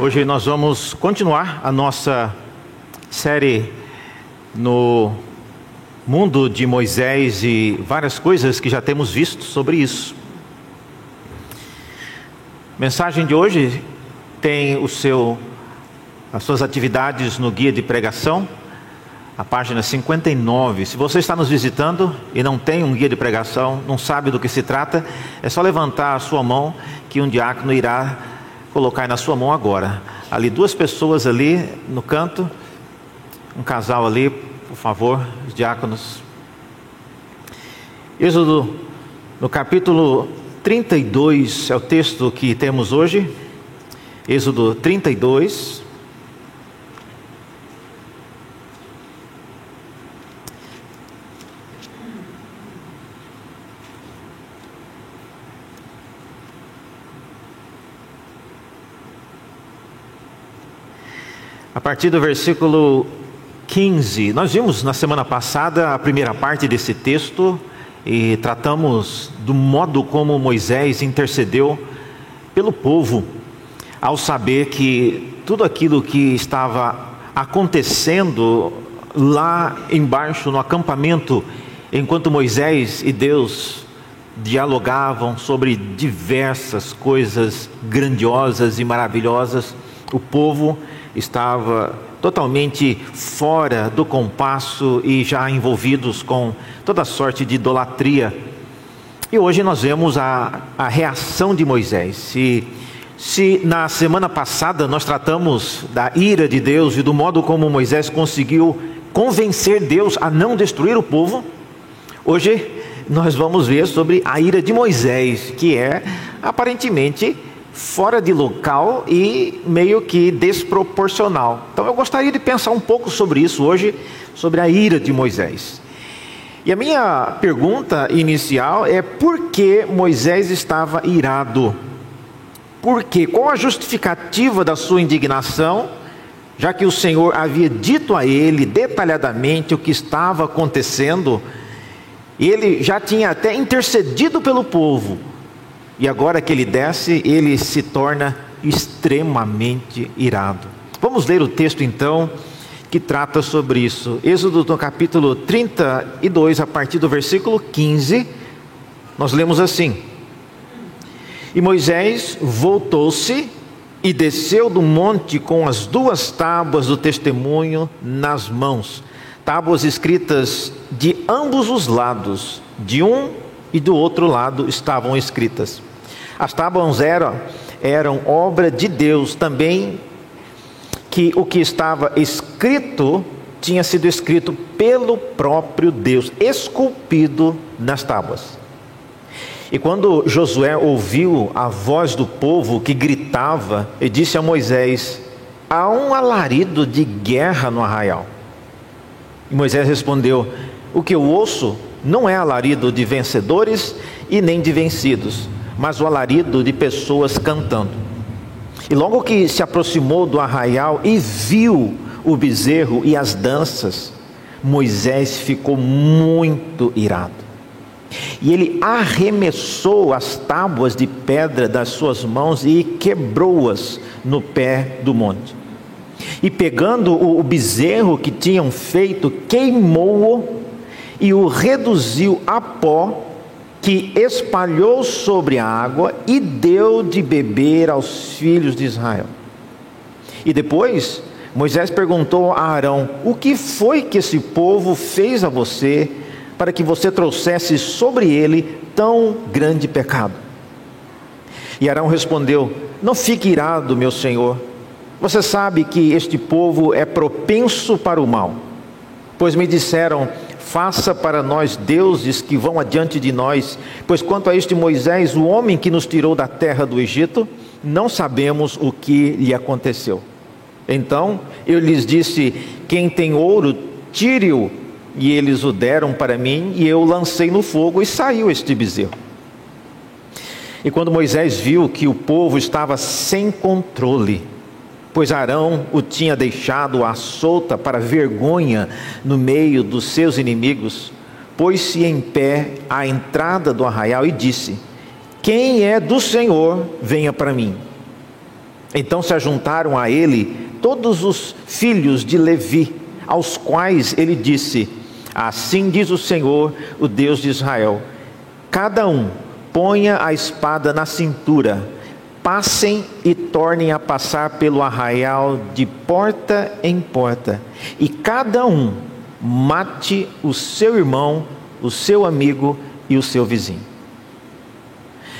Hoje nós vamos continuar a nossa série no mundo de Moisés e várias coisas que já temos visto sobre isso. A mensagem de hoje tem o seu as suas atividades no guia de pregação, a página 59. Se você está nos visitando e não tem um guia de pregação, não sabe do que se trata, é só levantar a sua mão que um diácono irá colocar na sua mão agora. Ali duas pessoas ali no canto, um casal ali, por favor, os diáconos. Êxodo no capítulo 32 é o texto que temos hoje. Êxodo 32. A partir do versículo 15, nós vimos na semana passada a primeira parte desse texto e tratamos do modo como Moisés intercedeu pelo povo, ao saber que tudo aquilo que estava acontecendo lá embaixo no acampamento, enquanto Moisés e Deus dialogavam sobre diversas coisas grandiosas e maravilhosas, o povo estava totalmente fora do compasso e já envolvidos com toda sorte de idolatria. E hoje nós vemos a, a reação de Moisés. Se, se na semana passada nós tratamos da ira de Deus e do modo como Moisés conseguiu convencer Deus a não destruir o povo, hoje nós vamos ver sobre a ira de Moisés, que é aparentemente fora de local e meio que desproporcional. Então eu gostaria de pensar um pouco sobre isso hoje, sobre a ira de Moisés. E a minha pergunta inicial é por que Moisés estava irado? Por quê? Qual a justificativa da sua indignação, já que o Senhor havia dito a ele detalhadamente o que estava acontecendo, e ele já tinha até intercedido pelo povo, e agora que ele desce, ele se torna extremamente irado. Vamos ler o texto então que trata sobre isso. Êxodo no capítulo 32, a partir do versículo 15, nós lemos assim: E Moisés voltou-se e desceu do monte com as duas tábuas do testemunho nas mãos, tábuas escritas de ambos os lados, de um e do outro lado estavam escritas. As tábuas eram, eram obra de Deus também, que o que estava escrito tinha sido escrito pelo próprio Deus, esculpido nas tábuas. E quando Josué ouviu a voz do povo que gritava, ele disse a Moisés: Há um alarido de guerra no arraial. E Moisés respondeu: O que eu ouço não é alarido de vencedores e nem de vencidos, mas o alarido de pessoas cantando. E logo que se aproximou do arraial e viu o bezerro e as danças, Moisés ficou muito irado. E ele arremessou as tábuas de pedra das suas mãos e quebrou-as no pé do monte. E pegando o bezerro que tinham feito, queimou-o e o reduziu a pó que espalhou sobre a água e deu de beber aos filhos de Israel. E depois Moisés perguntou a Arão: O que foi que esse povo fez a você para que você trouxesse sobre ele tão grande pecado? E Arão respondeu: Não fique irado, meu senhor. Você sabe que este povo é propenso para o mal, pois me disseram: Faça para nós deuses que vão adiante de nós, pois quanto a este Moisés, o homem que nos tirou da terra do Egito, não sabemos o que lhe aconteceu. Então eu lhes disse: Quem tem ouro, tire-o. E eles o deram para mim, e eu lancei no fogo, e saiu este bezerro. E quando Moisés viu que o povo estava sem controle, pois Arão o tinha deixado à solta para vergonha no meio dos seus inimigos, pôs-se em pé à entrada do arraial e disse: Quem é do Senhor, venha para mim. Então se ajuntaram a ele todos os filhos de Levi, aos quais ele disse: Assim diz o Senhor, o Deus de Israel: Cada um ponha a espada na cintura, passem e tornem a passar pelo arraial de porta em porta, e cada um mate o seu irmão, o seu amigo e o seu vizinho.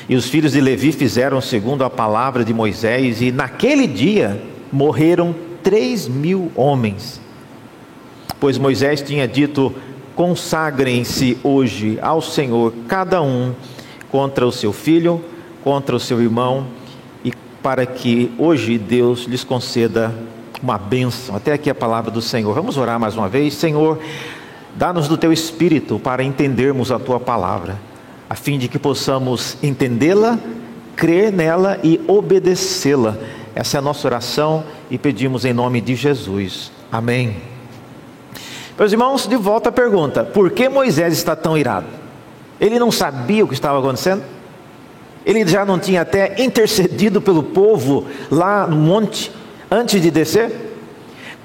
E os filhos de Levi fizeram segundo a palavra de Moisés, e naquele dia morreram três mil homens. Pois Moisés tinha dito: consagrem-se hoje ao Senhor, cada um contra o seu filho, contra o seu irmão, para que hoje Deus lhes conceda uma bênção. Até aqui a palavra do Senhor. Vamos orar mais uma vez. Senhor, dá-nos do teu espírito para entendermos a tua palavra a fim de que possamos entendê-la, crer nela e obedecê-la. Essa é a nossa oração e pedimos em nome de Jesus. Amém. Meus irmãos, de volta à pergunta: por que Moisés está tão irado? Ele não sabia o que estava acontecendo? Ele já não tinha até intercedido pelo povo lá no monte antes de descer?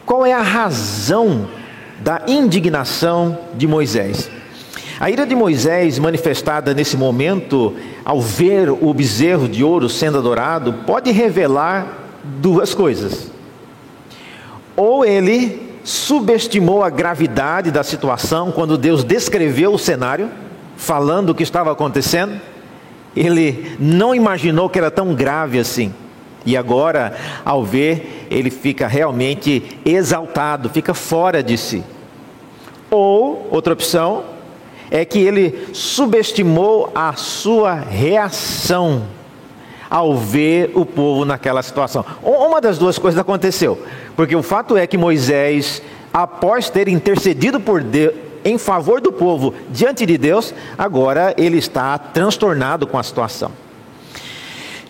Qual é a razão da indignação de Moisés? A ira de Moisés, manifestada nesse momento, ao ver o bezerro de ouro sendo adorado, pode revelar duas coisas. Ou ele subestimou a gravidade da situação quando Deus descreveu o cenário, falando o que estava acontecendo, ele não imaginou que era tão grave assim. E agora, ao ver, ele fica realmente exaltado, fica fora de si. Ou, outra opção, é que ele subestimou a sua reação ao ver o povo naquela situação. Uma das duas coisas aconteceu, porque o fato é que Moisés, após ter intercedido por Deus, em favor do povo diante de Deus, agora ele está transtornado com a situação.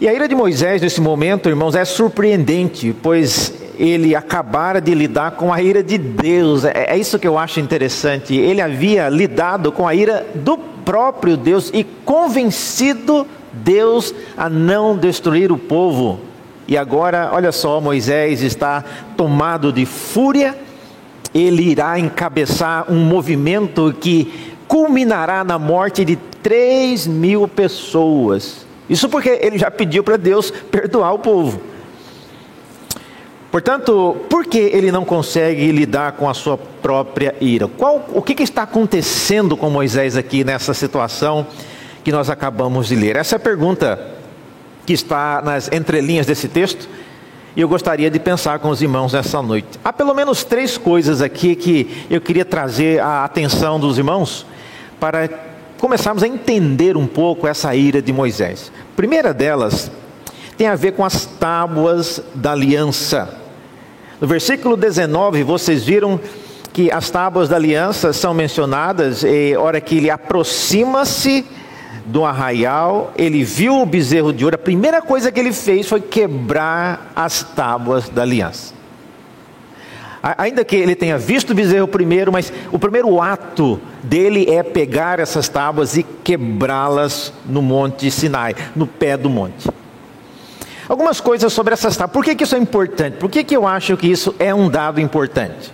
E a ira de Moisés nesse momento, irmãos, é surpreendente, pois ele acabara de lidar com a ira de Deus. É, é isso que eu acho interessante. Ele havia lidado com a ira do próprio Deus e convencido Deus a não destruir o povo. E agora, olha só, Moisés está tomado de fúria, ele irá encabeçar um movimento que culminará na morte de 3 mil pessoas. Isso porque ele já pediu para Deus perdoar o povo. Portanto, por que ele não consegue lidar com a sua própria ira? Qual, o que, que está acontecendo com Moisés aqui nessa situação que nós acabamos de ler? Essa é a pergunta que está nas entrelinhas desse texto e eu gostaria de pensar com os irmãos nessa noite. Há pelo menos três coisas aqui que eu queria trazer a atenção dos irmãos para começarmos a entender um pouco essa ira de Moisés. A primeira delas tem a ver com as tábuas da aliança. No versículo 19, vocês viram que as tábuas da aliança são mencionadas, e hora que ele aproxima-se do arraial, ele viu o bezerro de ouro, a primeira coisa que ele fez foi quebrar as tábuas da aliança. Ainda que ele tenha visto o bezerro primeiro, mas o primeiro ato dele é pegar essas tábuas e quebrá-las no monte Sinai, no pé do monte. Algumas coisas sobre essas tábuas. Por que, que isso é importante? Por que, que eu acho que isso é um dado importante?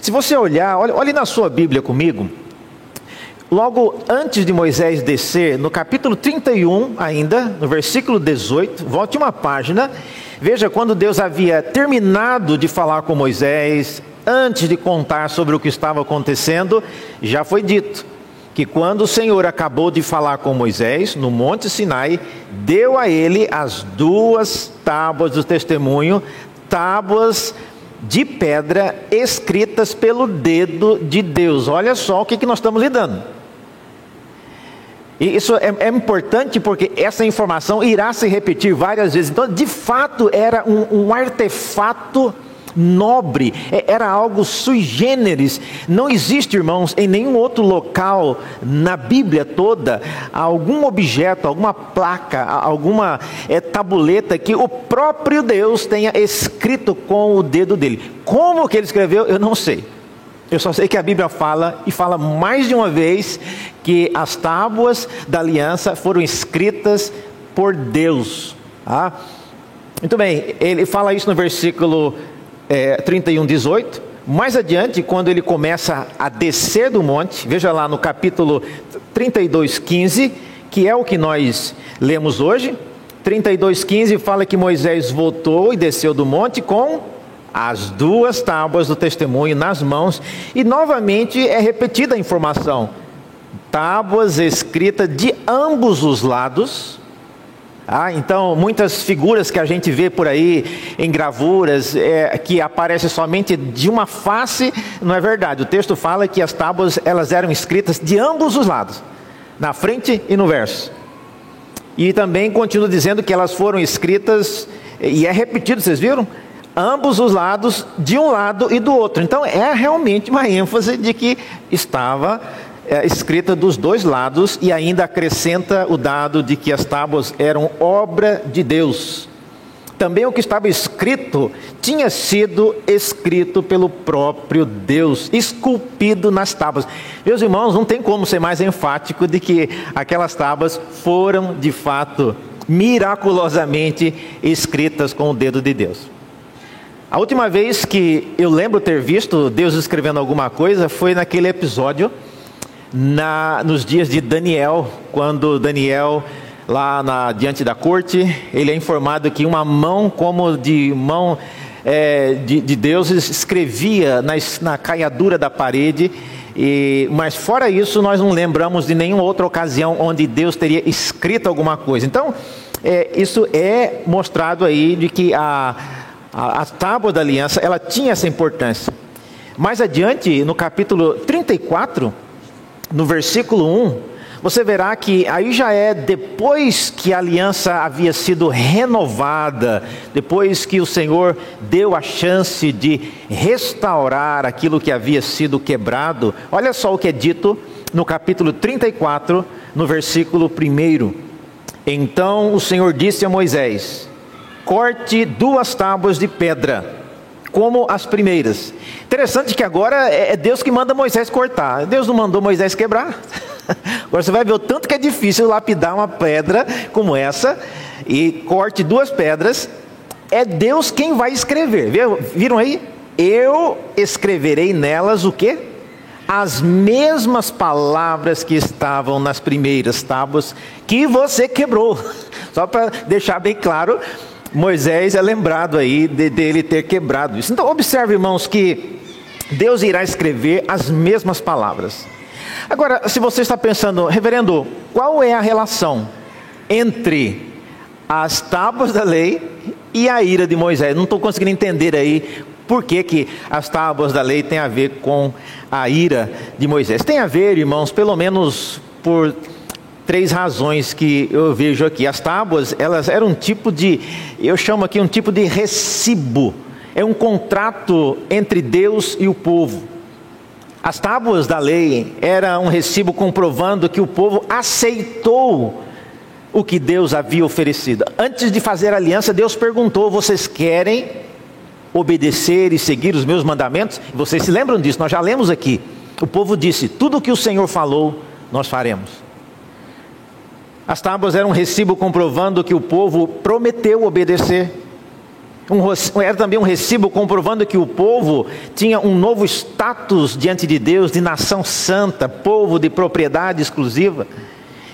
Se você olhar, olhe, olhe na sua Bíblia comigo, logo antes de Moisés descer, no capítulo 31 ainda, no versículo 18, volte uma página, veja quando Deus havia terminado de falar com Moisés, antes de contar sobre o que estava acontecendo, já foi dito: que quando o Senhor acabou de falar com Moisés no Monte Sinai, deu a ele as duas tábuas do testemunho, tábuas de pedra escritas pelo dedo de Deus. Olha só o que, nós estamos lidando. E isso é, é, importante porque essa informação irá se repetir várias vezes. Então, de fato, era um, um artefato nobre, é, era algo sui generis. Não existe, irmãos, em nenhum outro local na Bíblia toda algum objeto, alguma placa, alguma é, tabuleta que o próprio Deus tenha escrito com o dedo dele. Como que ele escreveu, eu não sei. Eu só sei que a Bíblia fala e fala mais de uma vez que as tábuas da aliança foram escritas por Deus. Ah, Muito bem, ele fala isso no versículo é, 31, 18. Mais adiante, quando ele começa a descer do monte, veja lá no capítulo 32, 15, que é o que nós lemos hoje. 32, 15 fala que Moisés voltou e desceu do monte com as duas tábuas do testemunho nas mãos, e novamente é repetida a informação: tábuas escritas de ambos os lados. Ah, então, muitas figuras que a gente vê por aí em gravuras, é, que aparecem somente de uma face, não é verdade. O texto fala que as tábuas elas eram escritas de ambos os lados, na frente e no verso. E também continua dizendo que elas foram escritas, e é repetido, vocês viram? Ambos os lados, de um lado e do outro. Então é realmente uma ênfase de que estava é, escrita dos dois lados e ainda acrescenta o dado de que as tábuas eram obra de Deus. Também o que estava escrito tinha sido escrito pelo próprio Deus, esculpido nas tábuas. Meus irmãos, não tem como ser mais enfático de que aquelas tábuas foram de fato miraculosamente escritas com o dedo de Deus. A última vez que eu lembro ter visto Deus escrevendo alguma coisa foi naquele episódio na, nos dias de Daniel, quando Daniel lá na, diante da corte, ele é informado que uma mão como de mão é, de, de, Deus escrevia na, na caiadura da parede. E, mas fora isso, nós não lembramos de nenhuma outra ocasião onde Deus teria escrito alguma coisa. Então, é, isso é mostrado aí de que a a, a tábua da aliança, ela tinha essa importância. Mais adiante, no capítulo 34, no versículo 1, você verá que aí já é depois que a aliança havia sido renovada, depois que o Senhor deu a chance de restaurar aquilo que havia sido quebrado. Olha só o que é dito no capítulo 34, no versículo 1. Então o Senhor disse a Moisés: corte duas tábuas de pedra, como as primeiras. Interessante que agora é, é Deus que manda Moisés cortar. Deus não mandou Moisés quebrar. Agora você vai ver o tanto que é difícil lapidar uma pedra como essa e corte duas pedras. É Deus quem vai escrever. Viram aí? Eu escreverei nelas o que? As mesmas palavras que estavam nas primeiras tábuas que você quebrou. Só para deixar bem claro, Moisés é lembrado aí de, dele ter quebrado isso. Então, observe, irmãos, que Deus irá escrever as mesmas palavras. Agora, se você está pensando, reverendo, qual é a relação entre as tábuas da lei e a ira de Moisés? Não estou conseguindo entender aí por que, que as tábuas da lei têm a ver com a ira de Moisés. Tem a ver, irmãos, pelo menos por três razões que eu vejo aqui. As tábuas, elas eram um tipo de, eu chamo aqui um tipo de recibo. É um contrato entre Deus e o povo. As tábuas da lei era um recibo comprovando que o povo aceitou o que Deus havia oferecido. Antes de fazer aliança, Deus perguntou: "Vocês querem obedecer e seguir os meus mandamentos?" Vocês se lembram disso? Nós já lemos aqui. O povo disse: "Tudo o que o Senhor falou, nós faremos." As tábuas eram um recibo comprovando que o povo prometeu obedecer. Um, era também um recibo comprovando que o povo tinha um novo status diante de Deus, de nação santa, povo de propriedade exclusiva.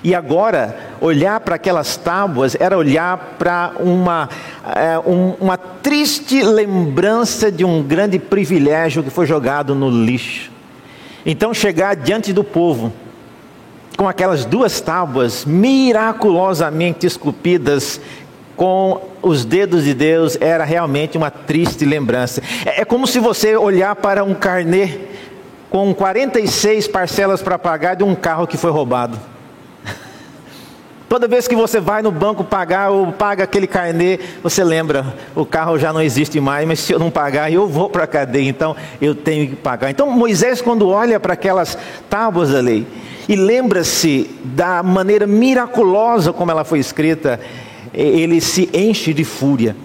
E agora, olhar para aquelas tábuas era olhar para uma, é, um, uma triste lembrança de um grande privilégio que foi jogado no lixo. Então, chegar diante do povo com aquelas duas tábuas miraculosamente esculpidas com os dedos de Deus era realmente uma triste lembrança. É, é como se você olhar para um carnê com 46 parcelas para pagar de um carro que foi roubado. Toda vez que você vai no banco pagar ou paga aquele carnê, você lembra, o carro já não existe mais, mas se eu não pagar, eu vou para a cadeia, então eu tenho que pagar. Então Moisés, quando olha para aquelas tábuas da lei, e lembra-se da maneira miraculosa como ela foi escrita, ele se enche de fúria.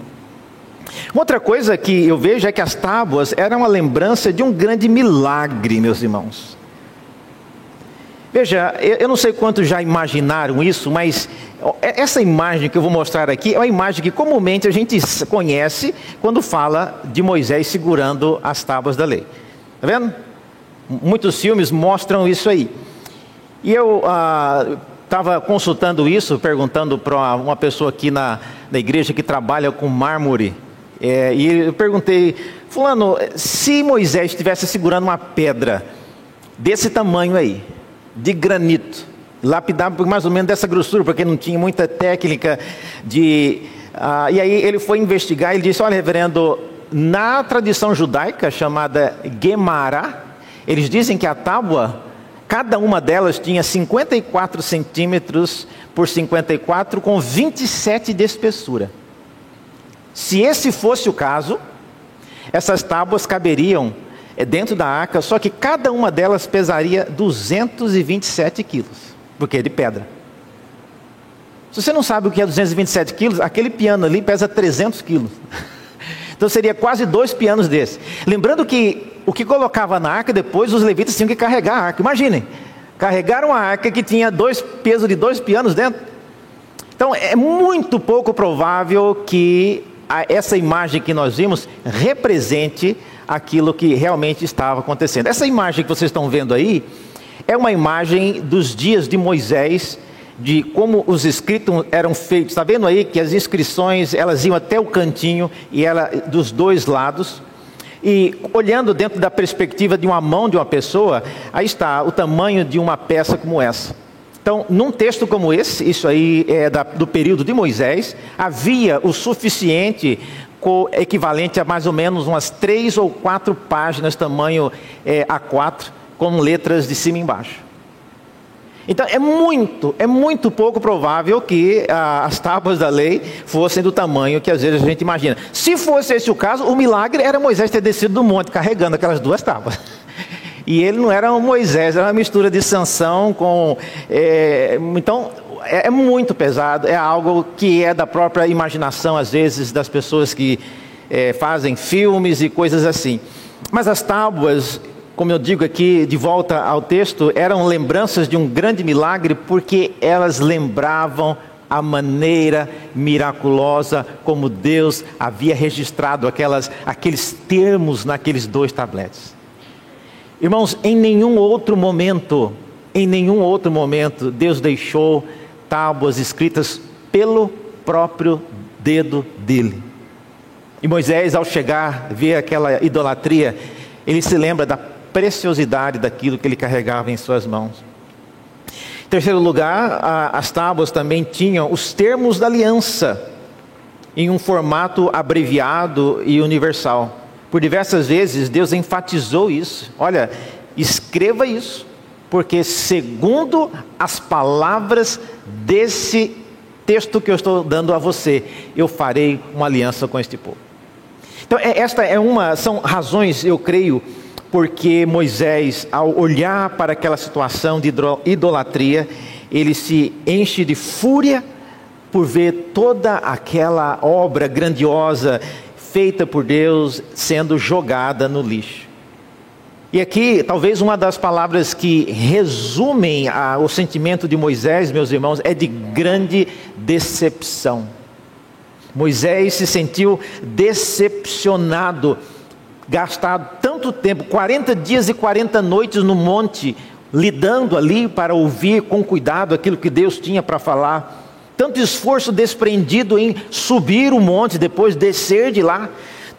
Outra coisa que eu vejo é que as tábuas eram uma lembrança de um grande milagre, meus irmãos. Veja, eu não sei quantos já imaginaram isso, mas essa imagem que eu vou mostrar aqui é uma imagem que comumente a gente conhece quando fala de Moisés segurando as tábuas da lei. Está vendo? Muitos filmes mostram isso aí. E eu estava ah, consultando isso, perguntando para uma pessoa aqui na, na igreja que trabalha com mármore. É, e eu perguntei, Fulano, se Moisés estivesse segurando uma pedra desse tamanho aí, de granito, lapidado por mais ou menos dessa grossura, porque não tinha muita técnica de. Ah, e aí ele foi investigar, ele disse: Olha, reverendo, na tradição judaica chamada Gemara, eles dizem que a tábua, cada uma delas tinha 54 centímetros por 54, com 27 de espessura. Se esse fosse o caso, essas tábuas caberiam é dentro da arca, só que cada uma delas pesaria 227 quilos, porque é de pedra. Se você não sabe o que é 227 quilos, aquele piano ali pesa 300 quilos. Então seria quase dois pianos desses. Lembrando que o que colocava na arca depois, os levitas tinham que carregar a arca. Imaginem, carregaram uma arca que tinha dois pesos de dois pianos dentro. Então é muito pouco provável que essa imagem que nós vimos represente aquilo que realmente estava acontecendo. Essa imagem que vocês estão vendo aí é uma imagem dos dias de Moisés, de como os escritos eram feitos. Está vendo aí que as inscrições elas iam até o cantinho e ela dos dois lados. E olhando dentro da perspectiva de uma mão de uma pessoa, aí está o tamanho de uma peça como essa. Então, num texto como esse, isso aí é da, do período de Moisés, havia o suficiente equivalente a mais ou menos umas três ou quatro páginas, tamanho é, A4, com letras de cima e embaixo. Então é muito, é muito pouco provável que ah, as tábuas da lei fossem do tamanho que às vezes a gente imagina. Se fosse esse o caso, o milagre era Moisés ter descido do monte carregando aquelas duas tábuas. E ele não era um Moisés, era uma mistura de Sansão com. É, então, é, é, muito pesado, é algo que é da própria imaginação, às vezes, das pessoas que é, fazem filmes e coisas assim. Mas as tábuas, como eu digo aqui, de volta ao texto, eram lembranças de um grande milagre, porque elas lembravam a maneira miraculosa como Deus havia registrado aquelas, aqueles termos naqueles dois tabletes. Irmãos, em nenhum outro momento, em nenhum outro momento, Deus deixou tábuas escritas pelo próprio dedo dele. E Moisés, ao chegar, ver aquela idolatria, ele se lembra da preciosidade daquilo que ele carregava em suas mãos. Em terceiro lugar, a, as tábuas também tinham os termos da aliança em um formato abreviado e universal. Por diversas vezes Deus enfatizou isso. Olha, escreva isso porque segundo as palavras desse texto que eu estou dando a você, eu farei uma aliança com este povo. Então, é, esta é uma, são razões, eu creio, porque Moisés, ao olhar para aquela situação de idolatria, ele se enche de fúria por ver toda aquela obra grandiosa feita por Deus sendo jogada no lixo. E aqui, talvez uma das palavras que resumem a, o sentimento de Moisés, meus irmãos, é de grande decepção. Moisés se sentiu decepcionado, gastado tanto tempo 40 dias e 40 noites no monte, lidando ali para ouvir com cuidado aquilo que Deus tinha para falar. Tanto esforço desprendido em subir o monte, depois descer de lá,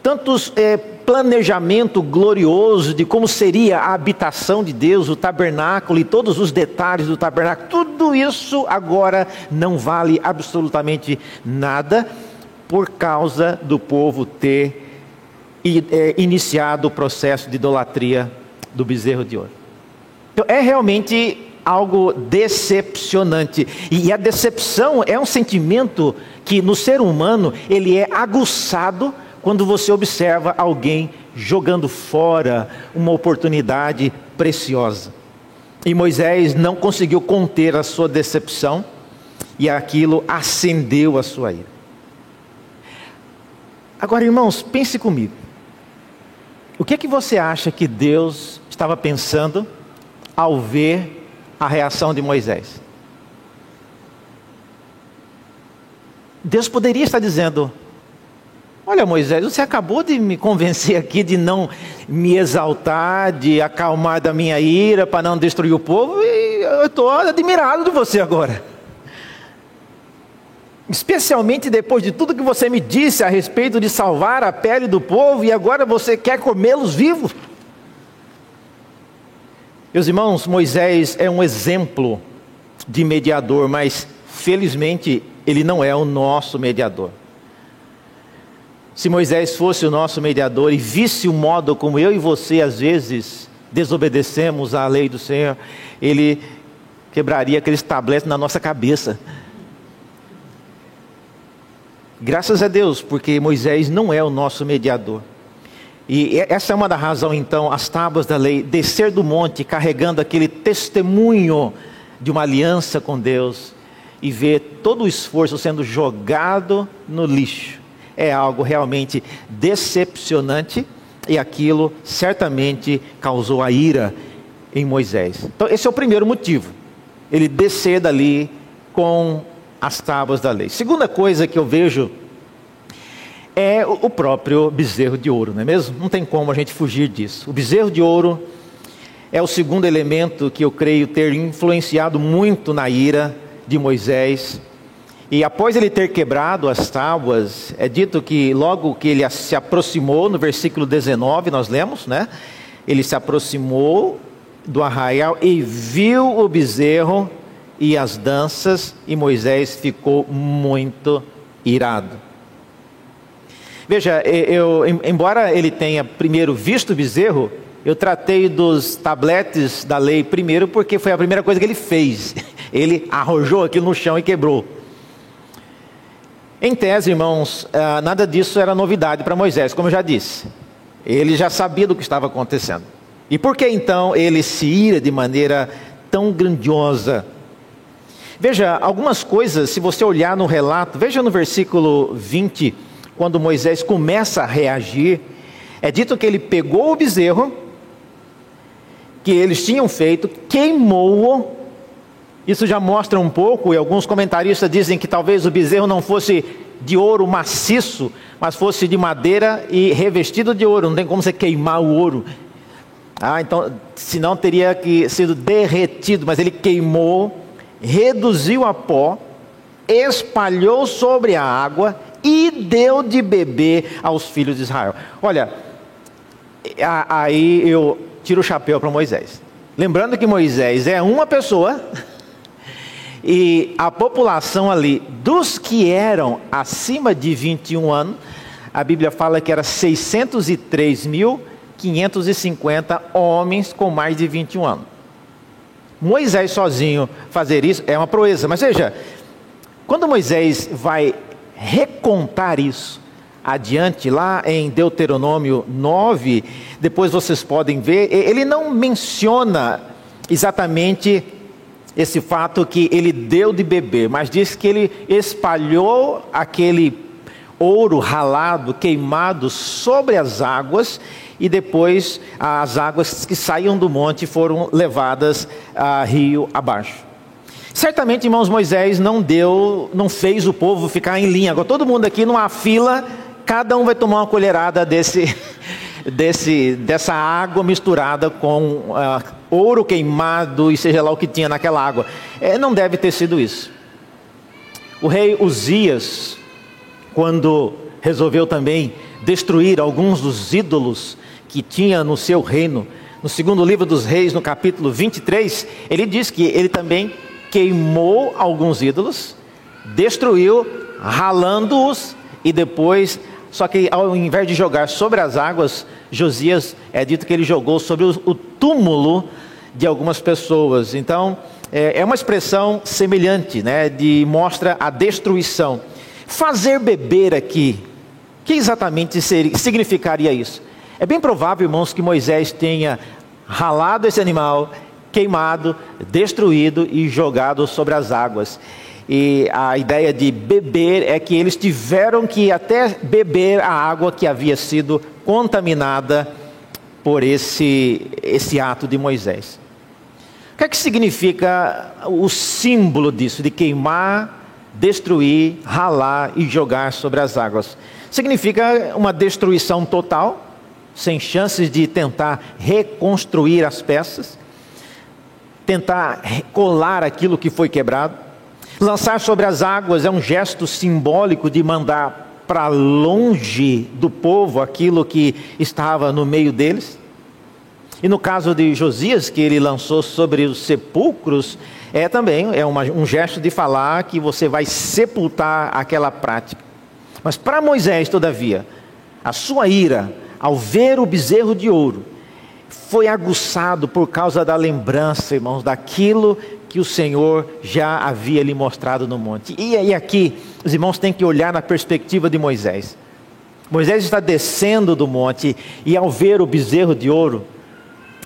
tantos é, planejamento glorioso de como seria a habitação de Deus, o tabernáculo e todos os detalhes do tabernáculo, tudo isso agora não vale absolutamente nada por causa do povo ter é, iniciado o processo de idolatria do bezerro de ouro. Então é realmente algo decepcionante. E a decepção é um sentimento que no ser humano ele é aguçado quando você observa alguém jogando fora uma oportunidade preciosa. E Moisés não conseguiu conter a sua decepção e aquilo acendeu a sua ira. Agora, irmãos, pense comigo. O que é que você acha que Deus estava pensando ao ver a reação de Moisés? Deus poderia estar dizendo: Olha, Moisés, você acabou de me convencer aqui de não me exaltar, de acalmar da minha ira para não destruir o povo, e eu estou admirado de você agora. Especialmente depois de tudo que você me disse a respeito de salvar a pele do povo, e agora você quer comê-los vivos. Meus irmãos, Moisés é um exemplo de mediador, mas felizmente ele não é o nosso mediador. Se Moisés fosse o nosso mediador e visse o modo como eu e você às vezes desobedecemos à lei do Senhor, ele quebraria aqueles tabletes na nossa cabeça. Graças a Deus, porque Moisés não é o nosso mediador. E essa é uma da razão, então, as tábuas da lei, descer do monte carregando aquele testemunho de uma aliança com Deus e ver todo o esforço sendo jogado no lixo é algo realmente decepcionante e aquilo certamente causou a ira em Moisés. Então, esse é o primeiro motivo. Ele descer dali com as tábuas da lei. Segunda coisa que eu vejo é o próprio bezerro de ouro, não é mesmo? Não tem como a gente fugir disso. O bezerro de ouro é o segundo elemento que eu creio ter influenciado muito na ira de Moisés e após ele ter quebrado as tábuas, é dito que logo que ele se aproximou, no versículo 19 nós lemos, né? Ele se aproximou do arraial e viu o bezerro e as danças, e Moisés ficou muito irado. Veja, eu, embora ele tenha primeiro visto o bezerro, eu tratei dos tabletes da lei primeiro porque foi a primeira coisa que ele fez. Ele arrojou aquilo no chão e quebrou. Em tese, irmãos, ah, nada disso era novidade para Moisés, como eu já disse. Ele já sabia do que estava acontecendo. E por que então ele se ira de maneira tão grandiosa? Veja, algumas coisas, se você olhar no relato, veja no versículo 20, quando Moisés começa a reagir, é dito que ele pegou o bezerro que eles tinham feito, queimou-o isso já mostra um pouco, e alguns comentaristas dizem que talvez o bezerro não fosse de ouro maciço, mas fosse de madeira e revestido de ouro. Não tem como você queimar o ouro. Ah, então, senão teria que sido derretido, mas ele queimou, reduziu a pó, espalhou sobre a água e deu de beber aos filhos de Israel. Olha, aí eu tiro o chapéu para Moisés. Lembrando que Moisés é uma pessoa e a população ali, dos que eram acima de 21 anos, a Bíblia fala que era 603.550 homens com mais de 21 anos. Moisés sozinho fazer isso é uma proeza, mas veja, quando Moisés vai recontar isso adiante, lá em Deuteronômio 9, depois vocês podem ver, ele não menciona exatamente esse fato que ele deu de beber, mas diz que ele espalhou aquele ouro ralado, queimado sobre as águas, e depois as águas que saíam do monte foram levadas a rio abaixo. Certamente, irmãos, Moisés não deu, não fez o povo ficar em linha. Agora todo mundo aqui numa fila, cada um vai tomar uma colherada desse desse, dessa água misturada com uh, ouro queimado e seja lá o que tinha naquela água. É, não deve ter sido isso. O rei Uzias, quando resolveu também destruir alguns dos ídolos que tinha no seu reino, no segundo livro dos reis, no capítulo 23, ele diz que ele também queimou alguns ídolos, destruiu, ralando-os e depois só que ao invés de jogar sobre as águas, Josias é dito que ele jogou sobre o, túmulo de algumas pessoas. Então, é, é uma expressão semelhante, né, de mostra a destruição. Fazer beber aqui, que exatamente seria, significaria isso? É bem provável, irmãos, que Moisés tenha ralado esse animal, queimado, destruído e jogado sobre as águas. E a ideia de beber é que eles tiveram que até beber a água que havia sido contaminada por esse, esse ato de Moisés. O que é que significa o símbolo disso, de queimar, destruir, ralar e jogar sobre as águas? Significa uma destruição total, sem chances de tentar reconstruir as peças, tentar colar aquilo que foi quebrado. Lançar sobre as águas é um gesto simbólico de mandar para longe do povo aquilo que estava no meio deles. E no caso de Josias, que ele lançou sobre os sepulcros, é também é uma, um gesto de falar que você vai sepultar aquela prática. Mas para Moisés, todavia, a sua ira ao ver o bezerro de ouro foi aguçado por causa da lembrança, irmãos, daquilo que o Senhor já havia lhe mostrado no monte. E aí aqui, os irmãos têm que olhar na perspectiva de Moisés. Moisés está descendo do monte e ao ver o bezerro de ouro,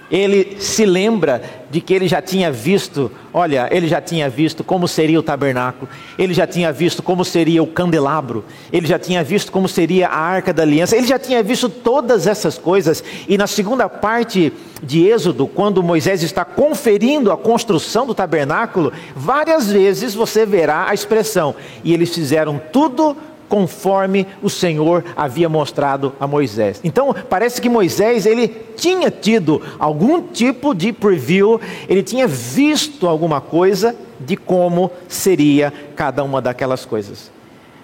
ele se lembra de que ele já tinha visto, olha, ele já tinha visto como seria o tabernáculo, ele já tinha visto como seria o candelabro, ele já tinha visto como seria a arca da aliança, ele já tinha visto todas essas coisas, e na segunda parte de Êxodo, quando Moisés está conferindo a construção do tabernáculo, várias vezes você verá a expressão, e eles fizeram tudo conforme o Senhor havia mostrado a Moisés. Então, parece que Moisés ele tinha tido algum tipo de preview, ele tinha visto alguma coisa de como seria cada uma daquelas coisas.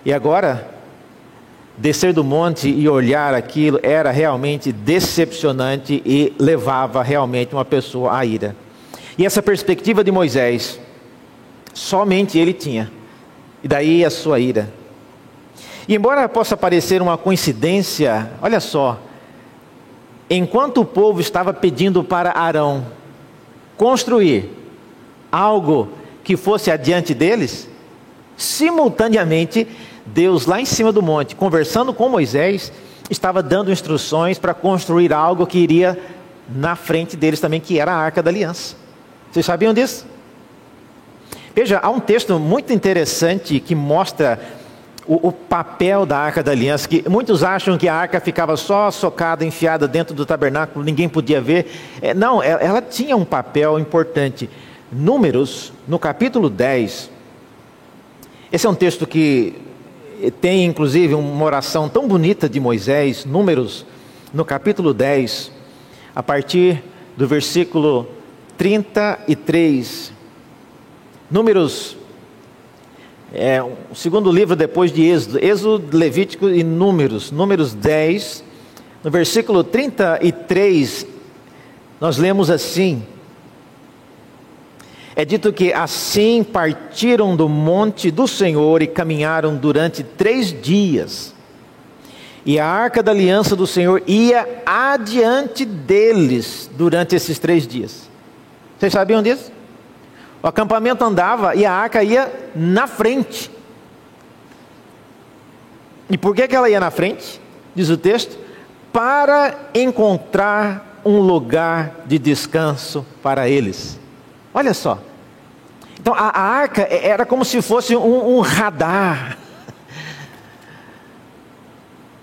E agora, descer do monte e olhar aquilo era realmente decepcionante e levava realmente uma pessoa à ira. E essa perspectiva de Moisés, somente ele tinha. E daí a sua ira. E embora possa parecer uma coincidência, olha só, enquanto o povo estava pedindo para Arão construir algo que fosse adiante deles, simultaneamente Deus lá em cima do monte, conversando com Moisés, estava dando instruções para construir algo que iria na frente deles também, que era a Arca da Aliança. Vocês sabiam disso? Veja, há um texto muito interessante que mostra o, o, papel da arca da aliança, que muitos acham que a arca ficava só socada, enfiada dentro do tabernáculo, ninguém podia ver. É, não, ela, ela tinha um papel importante. Números, no capítulo 10, esse é um texto que tem inclusive uma oração tão bonita de Moisés, Números, no capítulo 10, a partir do versículo 33. Números é, o segundo livro depois de Êxodo, Êxodo, Levítico e Números, Números 10, no versículo 33, nós lemos assim: É dito que assim partiram do monte do Senhor e caminharam durante três dias, e a arca da aliança do Senhor ia adiante deles durante esses três dias. Vocês sabiam disso? O acampamento andava e a arca ia na frente. E por que, que ela ia na frente? Diz o texto: para encontrar um lugar de descanso para eles. Olha só. Então a, a arca era como se fosse um, um radar.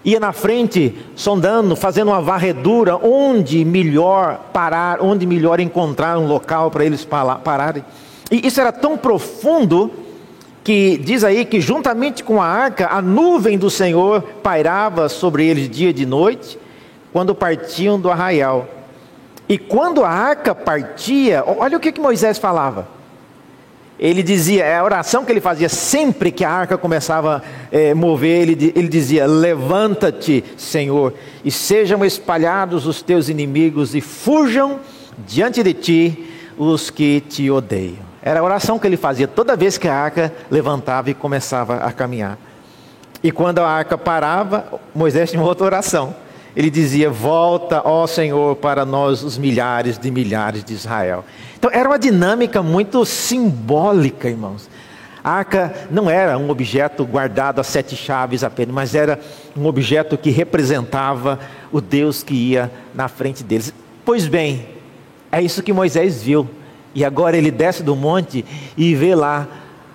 Ia na frente, sondando, fazendo uma varredura, onde melhor parar, onde melhor encontrar um local para eles pararem. E isso era tão profundo que diz aí que juntamente com a arca, a nuvem do Senhor pairava sobre eles dia e de noite, quando partiam do arraial. E quando a arca partia, olha o que, que Moisés falava. Ele dizia, é a oração que ele fazia sempre que a arca começava a é, mover, ele, ele dizia: Levanta-te, Senhor, e sejam espalhados os teus inimigos, e fujam diante de ti os que te odeiam. Era a oração que ele fazia toda vez que a arca levantava e começava a caminhar. E quando a arca parava, Moisés tinha outra oração. Ele dizia: Volta, ó Senhor, para nós os milhares de milhares de Israel. Então era uma dinâmica muito simbólica, irmãos. A arca não era um objeto guardado a sete chaves apenas, mas era um objeto que representava o Deus que ia na frente deles. Pois bem, é isso que Moisés viu e agora ele desce do monte e vê lá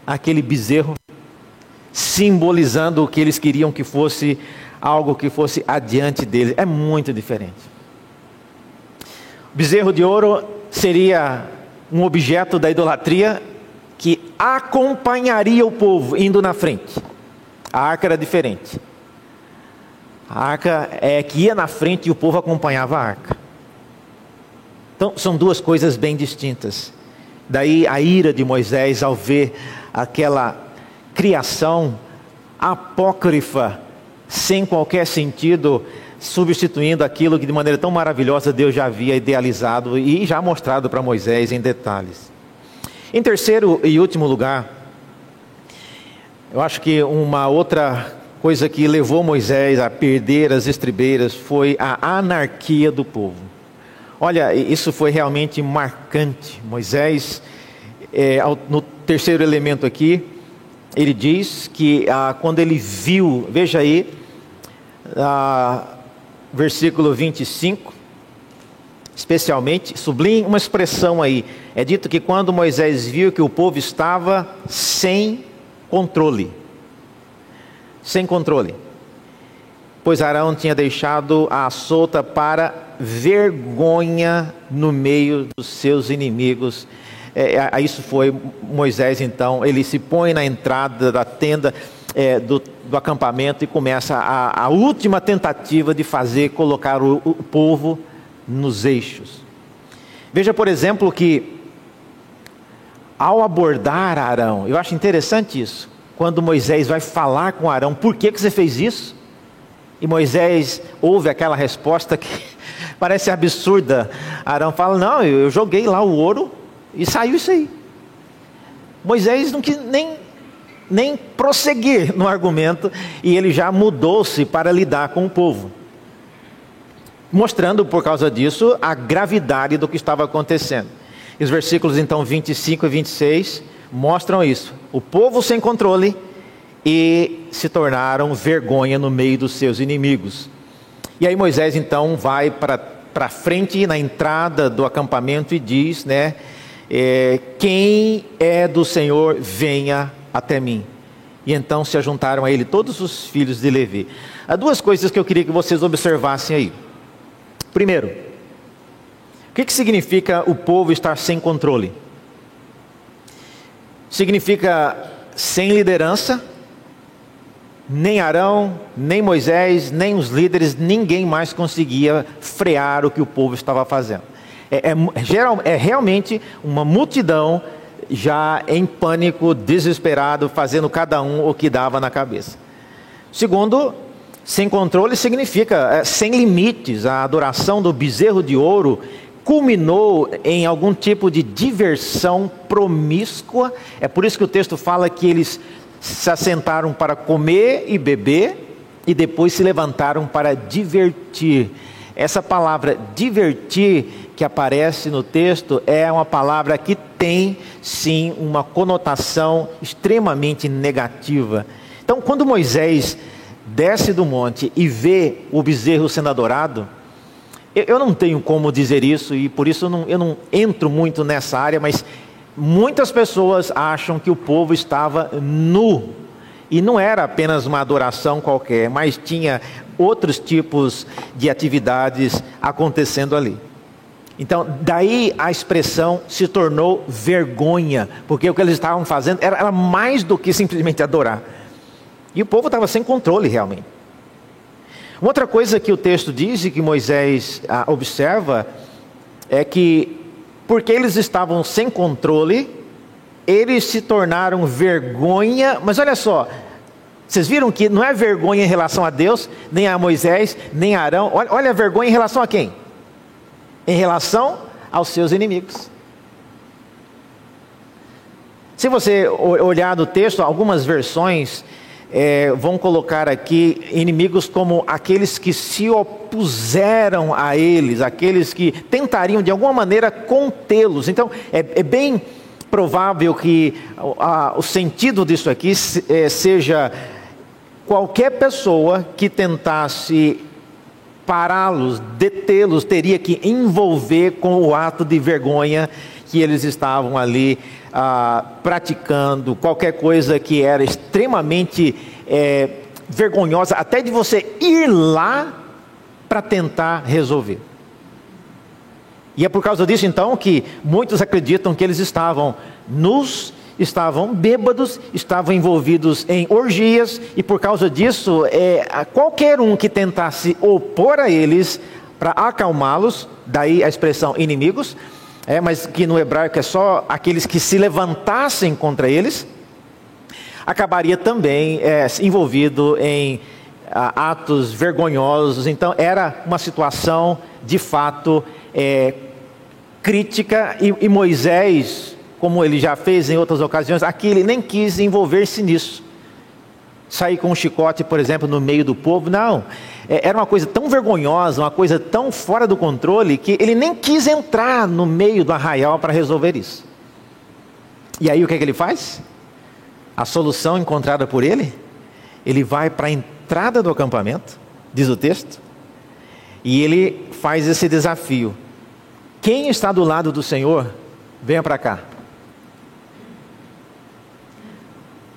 aquele bezerro, simbolizando o que eles queriam que fosse algo que fosse adiante dele. É muito diferente. O bezerro de ouro seria um objeto da idolatria que acompanharia o povo indo na frente. A arca era diferente. A arca é que ia na frente e o povo acompanhava a arca. Então, são duas coisas bem distintas. Daí a ira de Moisés ao ver aquela criação apócrifa, sem qualquer sentido, substituindo aquilo que de maneira tão maravilhosa Deus já havia idealizado e já mostrado para Moisés em detalhes. Em terceiro e último lugar, eu acho que uma outra coisa que levou Moisés a perder as estribeiras foi a anarquia do povo. Olha, isso foi realmente marcante. Moisés, é, no terceiro elemento aqui, ele diz que ah, quando ele viu, veja aí, ah, versículo 25, especialmente, sublinhe uma expressão aí. É dito que quando Moisés viu que o povo estava sem controle, sem controle, pois Arão tinha deixado a solta para vergonha no meio dos seus inimigos. É, é, isso foi Moisés, então, ele se põe na entrada da tenda é, do, do, acampamento e começa a, a, última tentativa de fazer colocar o, o povo nos eixos. Veja, por exemplo, que ao abordar Arão, eu acho interessante isso, quando Moisés vai falar com Arão, por que, que você fez isso? E Moisés ouve aquela resposta que parece absurda. Arão fala: Não, eu joguei lá o ouro e saiu isso aí. Moisés não quis nem, nem prosseguir no argumento e ele já mudou-se para lidar com o povo. Mostrando por causa disso a gravidade do que estava acontecendo. E os versículos então 25 e 26 mostram isso. O povo sem controle e se tornaram vergonha no meio dos seus inimigos. E aí Moisés então vai para frente na entrada do acampamento e diz, né? é, quem é do Senhor, venha até mim. E então se ajuntaram a ele todos os filhos de Levi. Há duas coisas que eu queria que vocês observassem aí. Primeiro, o que, que significa o povo estar sem controle? Significa sem liderança, nem Arão, nem Moisés, nem os líderes, ninguém mais conseguia frear o que o povo estava fazendo. É, é, geral, é realmente uma multidão já em pânico, desesperado, fazendo cada um o que dava na cabeça. Segundo, sem controle significa é, sem limites. A adoração do bezerro de ouro culminou em algum tipo de diversão promíscua. É por isso que o texto fala que eles se assentaram para comer e beber e depois se levantaram para divertir. Essa palavra divertir que aparece no texto é uma palavra que tem sim uma conotação extremamente negativa. Então, quando Moisés desce do monte e vê o bezerro sendo adorado, eu não tenho como dizer isso e por isso eu não, eu não entro muito nessa área, mas muitas pessoas acham que o povo estava nu e não era apenas uma adoração qualquer, mas tinha outros tipos de atividades acontecendo ali. Então, daí a expressão se tornou vergonha, porque o que eles estavam fazendo era, era mais do que simplesmente adorar. E o povo estava sem controle realmente. Uma outra coisa que o texto diz e que Moisés ah, observa é que, porque eles estavam sem controle, eles se tornaram vergonha, mas olha só, vocês viram que não é vergonha em relação a Deus, nem a Moisés, nem a Arão, olha, olha a vergonha em relação a quem? em relação aos seus inimigos. Se você olhar no texto, algumas versões é, vão colocar aqui inimigos como aqueles que se opuseram a eles, aqueles que tentariam de alguma maneira contê-los. Então, é, é, bem provável que a, o sentido disso aqui é, seja qualquer pessoa que tentasse pará-los, detê-los, teria que envolver com o ato de vergonha que eles estavam ali ah, praticando, qualquer coisa que era extremamente é, vergonhosa, até de você ir lá para tentar resolver. E é por causa disso então que muitos acreditam que eles estavam nus, estavam bêbados, estavam envolvidos em orgias, e por causa disso, é, qualquer um que tentasse opor a eles para acalmá-los, daí a expressão inimigos, é, mas que no hebraico é só aqueles que se levantassem contra eles, acabaria também é, envolvido em a, atos vergonhosos. Então era uma situação de fato é, crítica e, e Moisés, como ele já fez em outras ocasiões, aqui ele nem quis envolver-se nisso. Sair com um chicote, por exemplo, no meio do povo, não. É, era uma coisa tão vergonhosa, uma coisa tão fora do controle, que ele nem quis entrar no meio do arraial para resolver isso. E aí o que, é que ele faz? A solução encontrada por ele? Ele vai para a entrada do acampamento, diz o texto, e ele faz esse desafio. Quem está do lado do Senhor, venha para cá.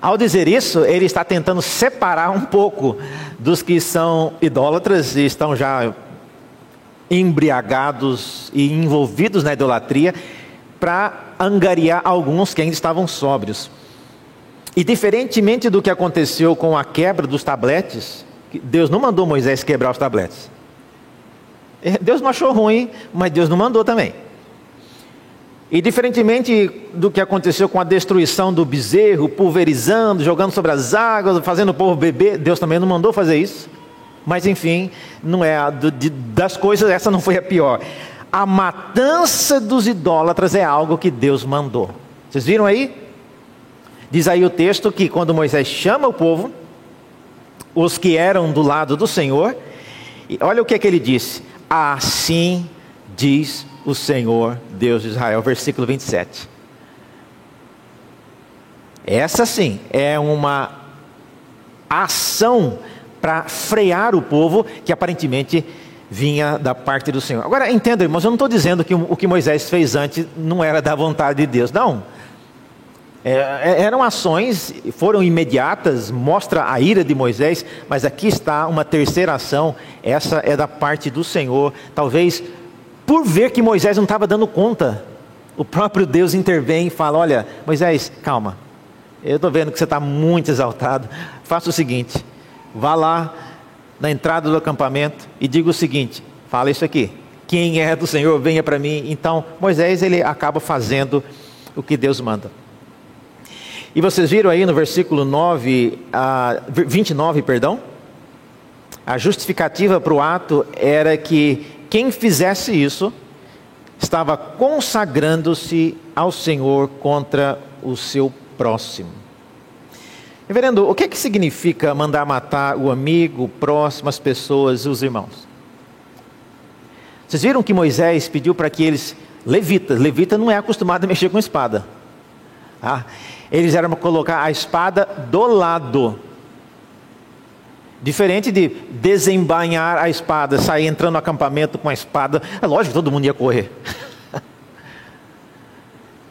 Ao dizer isso, ele está tentando separar um pouco dos que são idólatras e estão já embriagados e envolvidos na idolatria, para angariar alguns que ainda estavam sóbrios. E diferentemente do que aconteceu com a quebra dos tabletes, Deus não mandou Moisés quebrar os tabletes. É, Deus não achou ruim, mas Deus não mandou também. E diferentemente do que aconteceu com a destruição do bezerro, pulverizando, jogando sobre as águas, fazendo o povo beber, Deus também não mandou fazer isso. Mas enfim, não é a, de, das coisas, essa não foi a pior. A matança dos idólatras é algo que Deus mandou. Vocês viram aí? Diz aí o texto que quando Moisés chama o povo, os que eram do lado do Senhor, olha o que é que ele disse: Assim diz o Senhor Deus de Israel, versículo 27. Essa sim é uma ação para frear o povo que aparentemente vinha da parte do Senhor. Agora entenda, irmãos, eu não estou dizendo que o que Moisés fez antes não era da vontade de Deus, não. É, é, eram ações, foram imediatas, mostra a ira de Moisés, mas aqui está uma terceira ação, essa é da parte do Senhor, talvez por ver que Moisés não estava dando conta, o próprio Deus intervém e fala: Olha, Moisés, calma, eu estou vendo que você está muito exaltado, faça o seguinte, vá lá na entrada do acampamento e diga o seguinte: fala isso aqui, quem é do Senhor, venha para mim. Então, Moisés ele acaba fazendo o que Deus manda. E vocês viram aí no versículo 9, a 29, perdão? A justificativa para o ato era que quem fizesse isso estava consagrando-se ao Senhor contra o seu próximo. Reverendo, o que, é que significa mandar matar o amigo, o próximo, as pessoas, os irmãos? Vocês viram que Moisés pediu para que eles, levitas, levita não é acostumado a mexer com espada. Ah, eles eram colocar a espada do lado. Diferente de desembainhar a espada, sair entrando no acampamento com a espada. É lógico que todo mundo ia correr.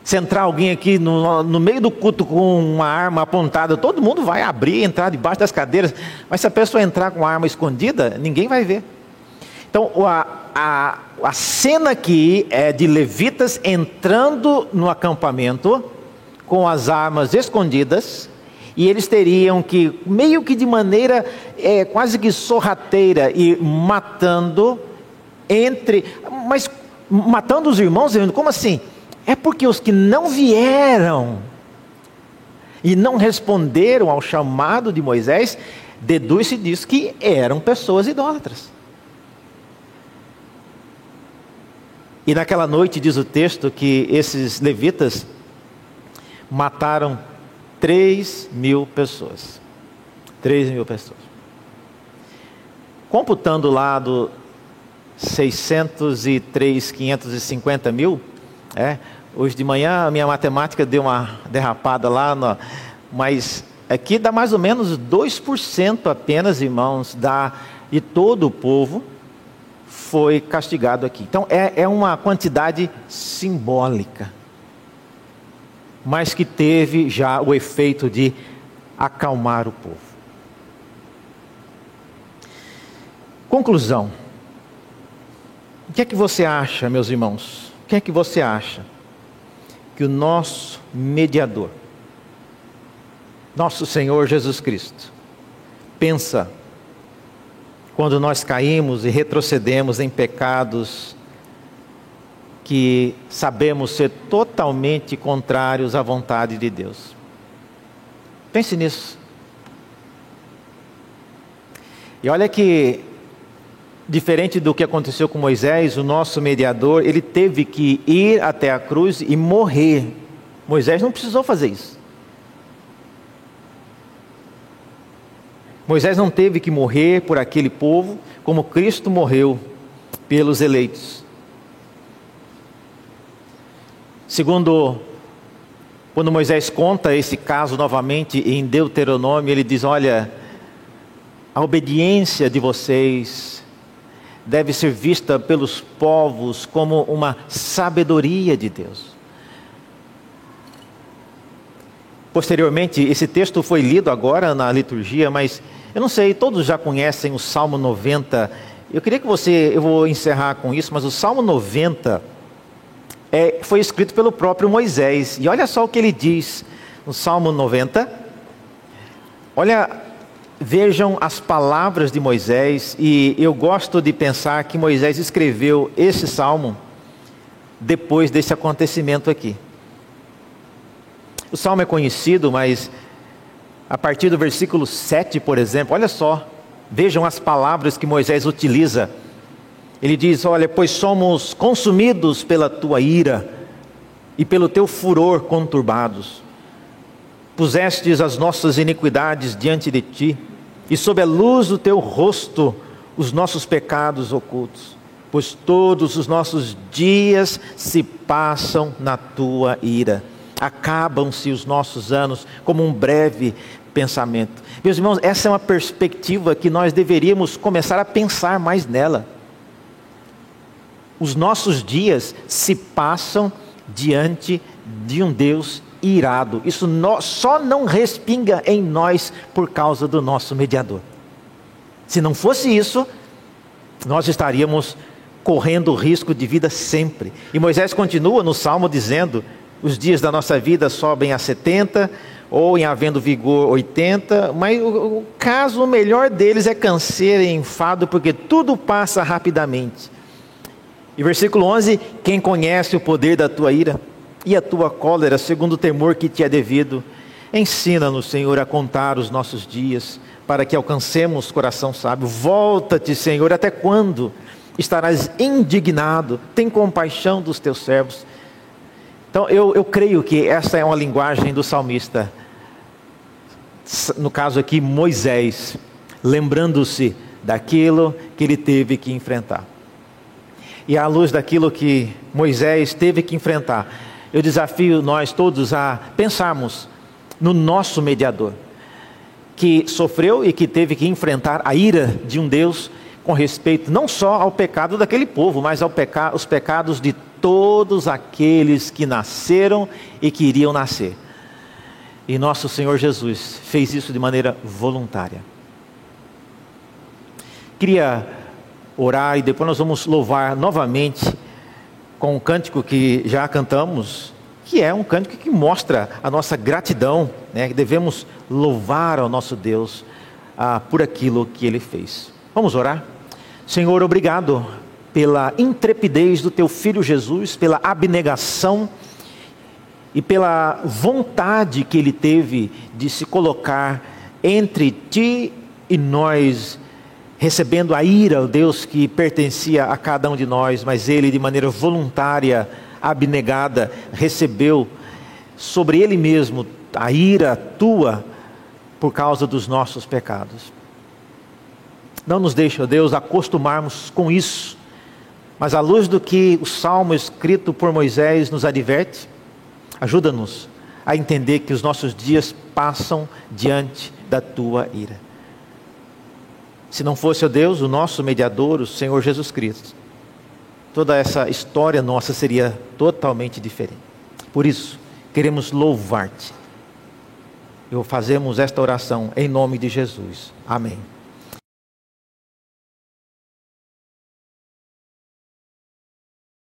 Se entrar alguém aqui no, no, meio do culto com uma arma apontada, todo mundo vai abrir, entrar debaixo das cadeiras. Mas se a pessoa entrar com a arma escondida, ninguém vai ver. Então, a, a, a cena aqui é de levitas entrando no acampamento com as armas escondidas, e eles teriam que, meio que de maneira é, quase que sorrateira, ir matando entre. Mas matando os irmãos, como assim? É porque os que não vieram e não responderam ao chamado de Moisés, deduz-se disso que eram pessoas idólatras. E naquela noite diz o texto que esses levitas mataram 3 mil pessoas. 3 mil pessoas. Computando lá do 603, 550 mil, é, hoje de manhã a minha matemática deu uma derrapada lá, no, mas aqui dá mais ou menos 2% apenas, irmãos, da, de todo o povo foi castigado aqui. Então é, é uma quantidade simbólica mas que teve já o efeito de acalmar o povo. Conclusão. O que é que você acha, meus irmãos? O que é que você acha que o nosso mediador, nosso Senhor Jesus Cristo, pensa quando nós caímos e retrocedemos em pecados que sabemos ser totalmente contrários à vontade de Deus. Pense nisso. E olha que, diferente do que aconteceu com Moisés, o nosso mediador, ele teve que ir até a cruz e morrer. Moisés não precisou fazer isso. Moisés não teve que morrer por aquele povo, como Cristo morreu pelos eleitos. Segundo, quando Moisés conta esse caso novamente em Deuteronômio, ele diz: Olha, a obediência de vocês deve ser vista pelos povos como uma sabedoria de Deus. Posteriormente, esse texto foi lido agora na liturgia, mas eu não sei, todos já conhecem o Salmo 90. Eu queria que você, eu vou encerrar com isso, mas o Salmo 90 é, foi escrito pelo próprio Moisés. E olha só o que ele diz no Salmo 90. Olha, vejam as palavras de Moisés, e eu gosto de pensar que Moisés escreveu esse salmo depois desse acontecimento aqui. O salmo é conhecido, mas a partir do versículo 7, por exemplo, olha só, vejam as palavras que Moisés utiliza ele diz: Olha, pois somos consumidos pela tua ira e pelo teu furor conturbados. Pusestes as nossas iniquidades diante de ti, e sob a luz do teu rosto os nossos pecados ocultos. Pois todos os nossos dias se passam na tua ira. Acabam-se os nossos anos como um breve pensamento. Meus irmãos, essa é uma perspectiva que nós deveríamos começar a pensar mais nela os nossos dias se passam diante de um Deus irado. Isso só não respinga em nós por causa do nosso mediador. Se não fosse isso, nós estaríamos correndo risco de vida sempre. E Moisés continua no salmo dizendo: os dias da nossa vida sobem a 70, ou em havendo vigor 80, mas o, o caso melhor deles é canseira e enfado, porque tudo passa rapidamente. E versículo 11: Quem conhece o poder da tua ira e a tua cólera, segundo o temor que te é devido, ensina-nos, Senhor, a contar os nossos dias, para que alcancemos coração sábio. Volta-te, Senhor, até quando estarás indignado? Tem compaixão dos teus servos. Então, eu, eu creio que essa é uma linguagem do salmista, no caso aqui, Moisés, lembrando-se daquilo que ele teve que enfrentar e à luz daquilo que Moisés teve que enfrentar, eu desafio nós todos a pensarmos no nosso mediador, que sofreu e que teve que enfrentar a ira de um Deus com respeito não só ao pecado daquele povo, mas aos peca pecados de todos aqueles que nasceram e que iriam nascer. E nosso Senhor Jesus fez isso de maneira voluntária. Queria orar e depois nós vamos louvar novamente com um cântico que já cantamos, que é um cântico que mostra a nossa gratidão, né? que devemos louvar ao nosso Deus ah, por aquilo que Ele fez. Vamos orar? Senhor, obrigado pela intrepidez do Teu Filho Jesus, pela abnegação e pela vontade que Ele teve de se colocar entre Ti e nós recebendo a ira, o Deus que pertencia a cada um de nós, mas ele, de maneira voluntária, abnegada, recebeu sobre ele mesmo a ira tua por causa dos nossos pecados. Não nos deixe, ó Deus, acostumarmos com isso, mas à luz do que o salmo escrito por Moisés nos adverte, ajuda-nos a entender que os nossos dias passam diante da tua ira. Se não fosse o Deus, o nosso mediador, o Senhor Jesus Cristo, toda essa história nossa seria totalmente diferente. Por isso, queremos louvar-te. E fazemos esta oração em nome de Jesus. Amém.